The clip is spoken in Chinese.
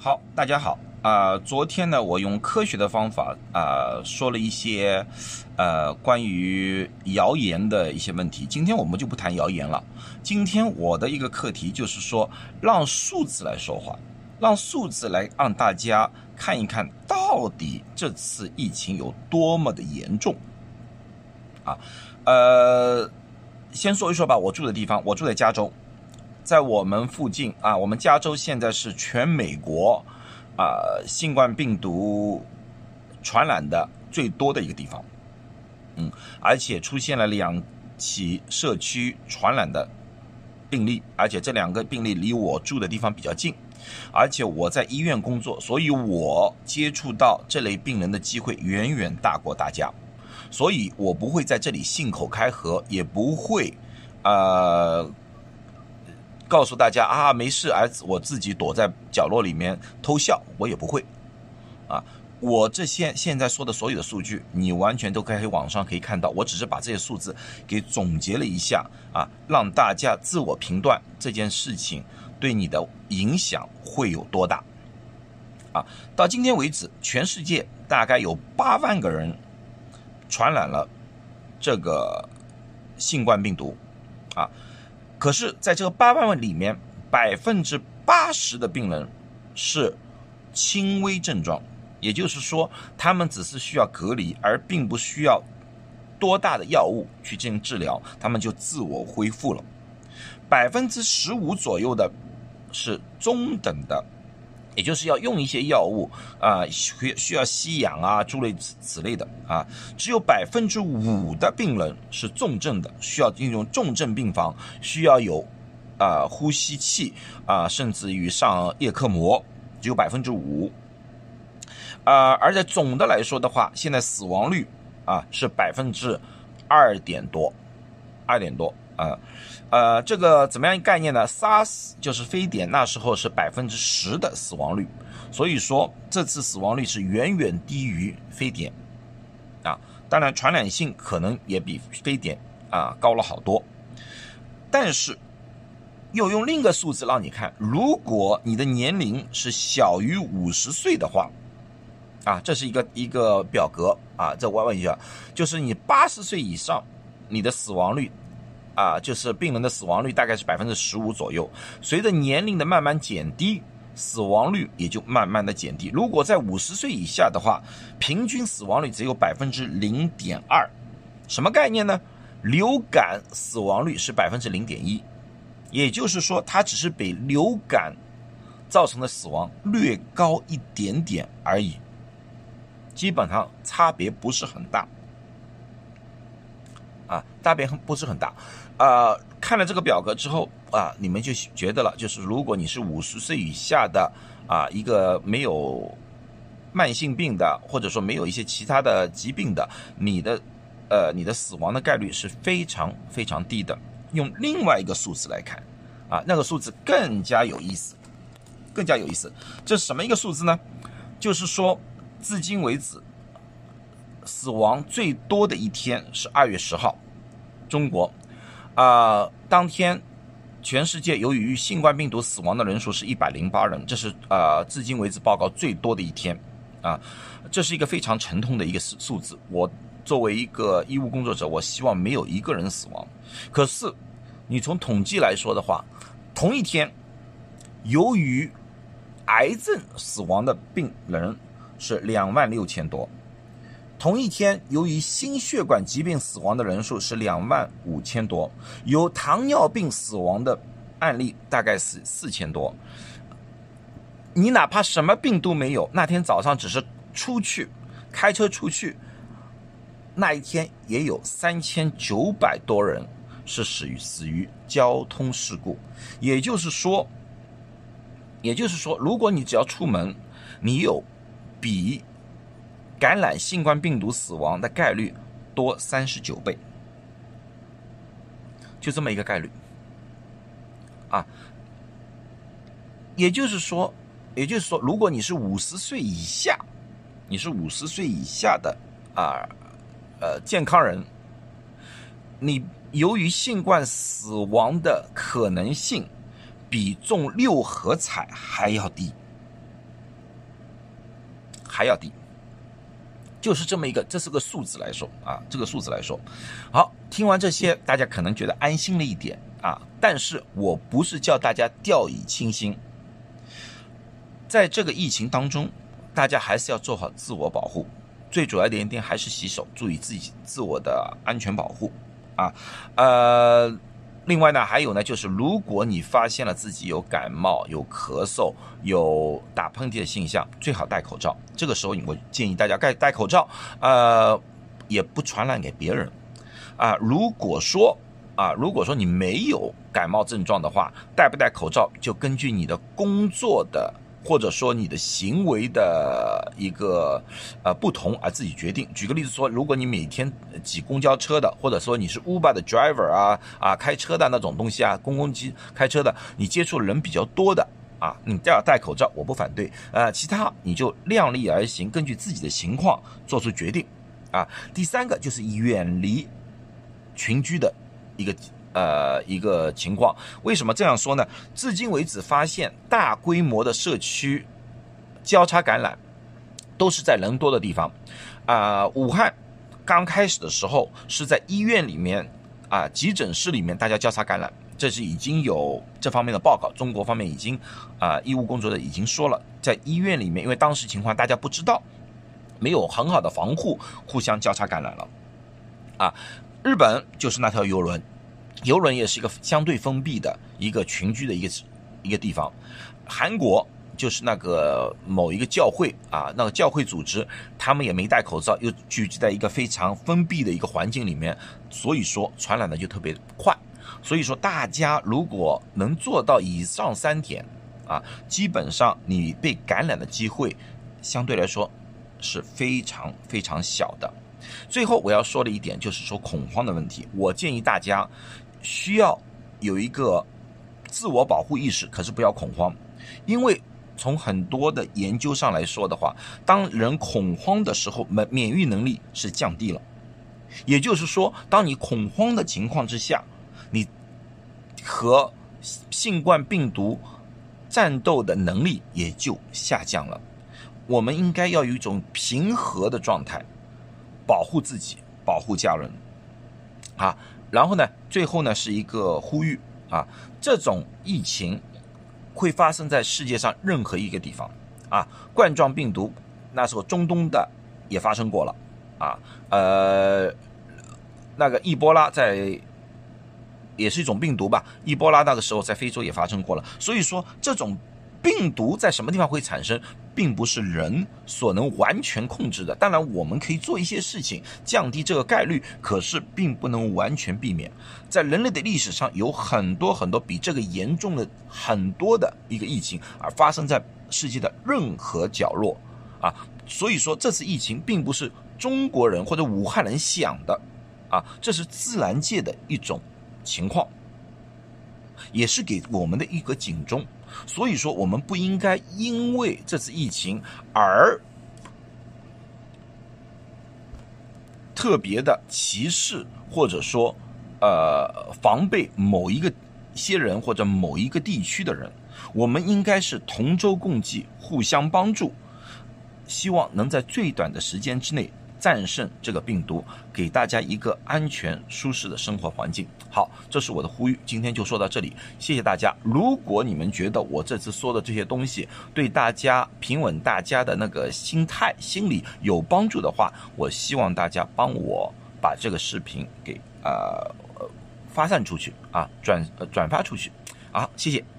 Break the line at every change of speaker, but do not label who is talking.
好，大家好啊、昨天呢，我用科学的方法啊、说了一些呃关于谣言的一些问题。今天我们就不谈谣言了。今天我的一个课题就是说，让数字来说话，让数字来让大家看一看到底这次疫情有多么的严重啊。呃，先说一说吧，我住的地方，我住在加州。在我们附近啊，我们加州现在是全美国啊新冠病毒传染的最多的一个地方，嗯，而且出现了两起社区传染的病例，而且这两个病例离我住的地方比较近，而且我在医院工作，所以我接触到这类病人的机会远远大过大家，所以我不会在这里信口开河，也不会呃。告诉大家啊，没事，儿子我自己躲在角落里面偷笑，我也不会，啊，我这些现在说的所有的数据，你完全都可以网上可以看到，我只是把这些数字给总结了一下啊，让大家自我评断这件事情对你的影响会有多大，啊，到今天为止，全世界大概有八万个人传染了这个新冠病毒，啊。可是，在这个八万里面，百分之八十的病人是轻微症状，也就是说，他们只是需要隔离，而并不需要多大的药物去进行治疗，他们就自我恢复了。百分之十五左右的是中等的，也就是要用一些药物啊，需需要吸氧啊，诸类此此类的啊，只有百分之五的病人是重症的，需要进入重症病房，需要有啊呼吸器啊，甚至于上叶克膜，只有百分之五。啊，而在总的来说的话，现在死亡率啊是百分之二点多，二点多啊。呃，这个怎么样一概念呢？SARS 就是非典，那时候是百分之十的死亡率，所以说这次死亡率是远远低于非典，啊，当然传染性可能也比非典啊高了好多，但是又用另一个数字让你看，如果你的年龄是小于五十岁的话，啊，这是一个一个表格啊，这我问一下，就是你八十岁以上，你的死亡率。啊，就是病人的死亡率大概是百分之十五左右，随着年龄的慢慢减低，死亡率也就慢慢的减低。如果在五十岁以下的话，平均死亡率只有百分之零点二，什么概念呢？流感死亡率是百分之零点一，也就是说，它只是比流感造成的死亡略高一点点而已，基本上差别不是很大。啊，差别不是很大，啊，看了这个表格之后啊，你们就觉得了，就是如果你是五十岁以下的啊，一个没有慢性病的，或者说没有一些其他的疾病的，你的呃，你的死亡的概率是非常非常低的。用另外一个数字来看，啊，那个数字更加有意思，更加有意思。这是什么一个数字呢？就是说，至今为止。死亡最多的一天是二月十号，中国，啊，当天全世界由于新冠病毒死亡的人数是一百零八人，这是啊至今为止报告最多的一天，啊，这是一个非常沉痛的一个数数字。我作为一个医务工作者，我希望没有一个人死亡。可是你从统计来说的话，同一天由于癌症死亡的病人是两万六千多。同一天，由于心血管疾病死亡的人数是两万五千多，由糖尿病死亡的案例大概是四千多。你哪怕什么病都没有，那天早上只是出去开车出去，那一天也有三千九百多人是死于死于交通事故。也就是说，也就是说，如果你只要出门，你有比。感染新冠病毒死亡的概率多三十九倍，就这么一个概率啊。也就是说，也就是说，如果你是五十岁以下，你是五十岁以下的啊呃健康人，你由于新冠死亡的可能性比中六合彩还要低。还要低。就是这么一个，这是个数字来说啊，这个数字来说，好，听完这些，大家可能觉得安心了一点啊。但是我不是叫大家掉以轻心，在这个疫情当中，大家还是要做好自我保护，最主要的一点还是洗手，注意自己自我的安全保护啊，呃。另外呢，还有呢，就是如果你发现了自己有感冒、有咳嗽、有打喷嚏的现象，最好戴口罩。这个时候，我建议大家戴戴口罩，呃，也不传染给别人。啊，如果说啊，如果说你没有感冒症状的话，戴不戴口罩就根据你的工作的。或者说你的行为的一个呃不同而自己决定。举个例子说，如果你每天挤公交车的，或者说你是 Uber 的 driver 啊啊开车的那种东西啊，公共机开车的，你接触人比较多的啊，你都要戴口罩，我不反对。呃，其他你就量力而行，根据自己的情况做出决定啊。第三个就是远离群居的一个。呃，一个情况，为什么这样说呢？至今为止，发现大规模的社区交叉感染都是在人多的地方。啊，武汉刚开始的时候是在医院里面啊，急诊室里面大家交叉感染，这是已经有这方面的报告。中国方面已经啊，医务工作者已经说了，在医院里面，因为当时情况大家不知道，没有很好的防护，互相交叉感染了。啊，日本就是那条游轮。游轮也是一个相对封闭的一个群居的一个一个地方，韩国就是那个某一个教会啊，那个教会组织，他们也没戴口罩，又聚集在一个非常封闭的一个环境里面，所以说传染的就特别快。所以说大家如果能做到以上三点啊，基本上你被感染的机会相对来说是非常非常小的。最后我要说的一点就是说恐慌的问题，我建议大家。需要有一个自我保护意识，可是不要恐慌，因为从很多的研究上来说的话，当人恐慌的时候，免免疫能力是降低了，也就是说，当你恐慌的情况之下，你和新冠病毒战斗的能力也就下降了。我们应该要有一种平和的状态，保护自己，保护家人，啊。然后呢，最后呢是一个呼吁啊，这种疫情会发生在世界上任何一个地方啊。冠状病毒那时候中东的也发生过了啊，呃，那个伊波拉在也是一种病毒吧，伊波拉那个时候在非洲也发生过了。所以说这种病毒在什么地方会产生？并不是人所能完全控制的。当然，我们可以做一些事情降低这个概率，可是并不能完全避免。在人类的历史上，有很多很多比这个严重的很多的一个疫情，而发生在世界的任何角落啊。所以说，这次疫情并不是中国人或者武汉人想的啊，这是自然界的一种情况，也是给我们的一个警钟。所以说，我们不应该因为这次疫情而特别的歧视，或者说，呃，防备某一个些人或者某一个地区的人。我们应该是同舟共济，互相帮助，希望能在最短的时间之内。战胜这个病毒，给大家一个安全舒适的生活环境。好，这是我的呼吁。今天就说到这里，谢谢大家。如果你们觉得我这次说的这些东西对大家平稳大家的那个心态、心理有帮助的话，我希望大家帮我把这个视频给呃发散出去啊，转转发出去。好，谢谢。